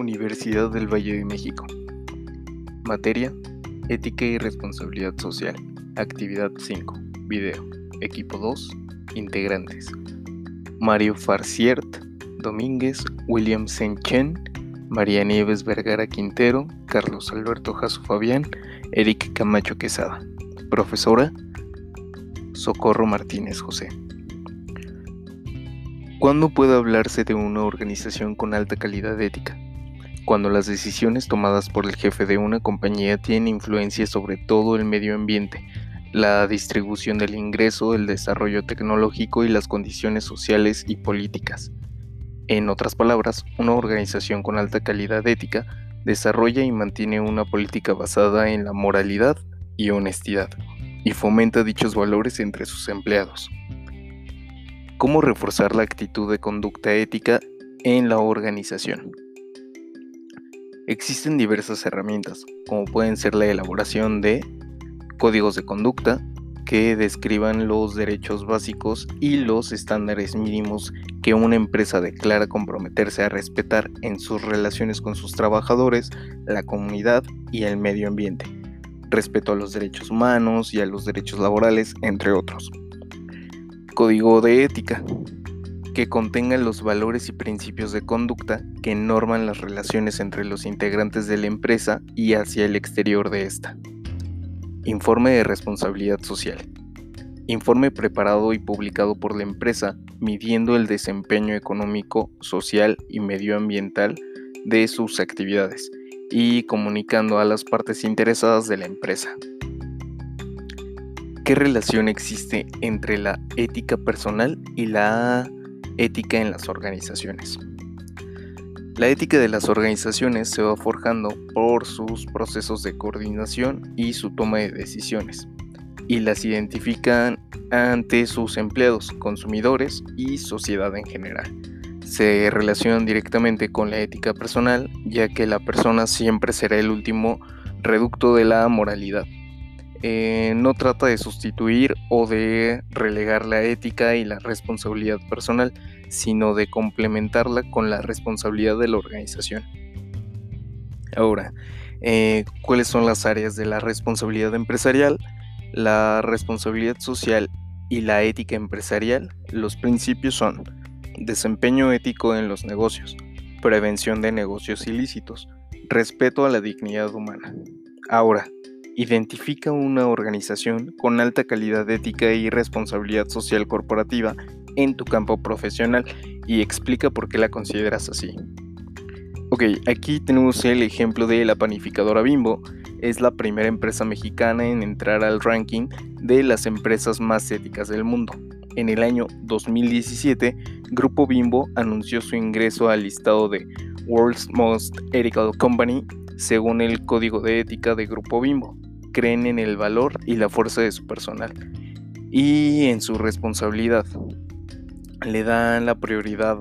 Universidad del Valle de México. Materia, Ética y Responsabilidad Social. Actividad 5. Video. Equipo 2. Integrantes. Mario Farciert, Domínguez, William Senchen, María Nieves Vergara Quintero, Carlos Alberto Jasso Fabián, Eric Camacho Quesada. Profesora, Socorro Martínez José. ¿Cuándo puede hablarse de una organización con alta calidad ética? Cuando las decisiones tomadas por el jefe de una compañía tienen influencia sobre todo el medio ambiente, la distribución del ingreso, el desarrollo tecnológico y las condiciones sociales y políticas. En otras palabras, una organización con alta calidad ética desarrolla y mantiene una política basada en la moralidad y honestidad, y fomenta dichos valores entre sus empleados. ¿Cómo reforzar la actitud de conducta ética en la organización? Existen diversas herramientas, como pueden ser la elaboración de códigos de conducta que describan los derechos básicos y los estándares mínimos que una empresa declara comprometerse a respetar en sus relaciones con sus trabajadores, la comunidad y el medio ambiente, respeto a los derechos humanos y a los derechos laborales, entre otros. Código de ética, que contenga los valores y principios de conducta que norman las relaciones entre los integrantes de la empresa y hacia el exterior de esta. Informe de responsabilidad social. Informe preparado y publicado por la empresa midiendo el desempeño económico, social y medioambiental de sus actividades y comunicando a las partes interesadas de la empresa. ¿Qué relación existe entre la ética personal y la ética en las organizaciones? La ética de las organizaciones se va forjando por sus procesos de coordinación y su toma de decisiones, y las identifican ante sus empleados, consumidores y sociedad en general. Se relacionan directamente con la ética personal, ya que la persona siempre será el último reducto de la moralidad. Eh, no trata de sustituir o de relegar la ética y la responsabilidad personal, sino de complementarla con la responsabilidad de la organización. Ahora, eh, ¿cuáles son las áreas de la responsabilidad empresarial? La responsabilidad social y la ética empresarial. Los principios son desempeño ético en los negocios, prevención de negocios ilícitos, respeto a la dignidad humana. Ahora, Identifica una organización con alta calidad ética y responsabilidad social corporativa en tu campo profesional y explica por qué la consideras así. Ok, aquí tenemos el ejemplo de la panificadora Bimbo. Es la primera empresa mexicana en entrar al ranking de las empresas más éticas del mundo. En el año 2017, Grupo Bimbo anunció su ingreso al listado de World's Most Ethical Company según el código de ética de Grupo Bimbo creen en el valor y la fuerza de su personal y en su responsabilidad. Le dan la prioridad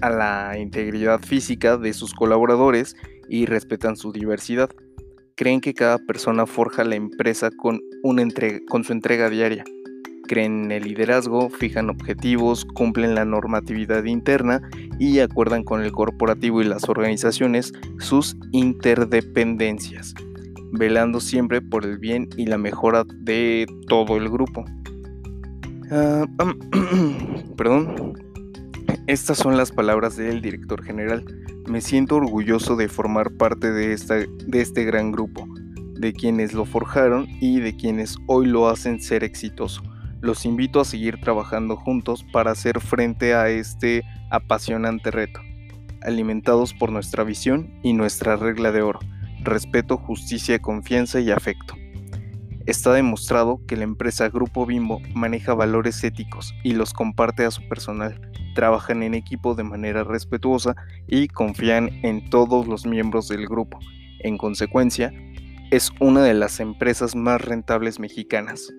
a la integridad física de sus colaboradores y respetan su diversidad. Creen que cada persona forja la empresa con, su entrega diaria. Creen en el liderazgo, fijan objetivos, cumplen la normatividad interna y acuerdan con el corporativo y las organizaciones sus interdependencias velando siempre por el bien y la mejora de todo el grupo. Ah, perdón. Estas son las palabras del director general. Me siento orgulloso de formar parte de, esta, de este gran grupo, de quienes lo forjaron y de quienes hoy lo hacen ser exitoso. Los invito a seguir trabajando juntos para hacer frente a este apasionante reto, alimentados por nuestra visión y nuestra regla de oro respeto, justicia, confianza y afecto. Está demostrado que la empresa Grupo Bimbo maneja valores éticos y los comparte a su personal, trabajan en equipo de manera respetuosa y confían en todos los miembros del grupo. En consecuencia, es una de las empresas más rentables mexicanas.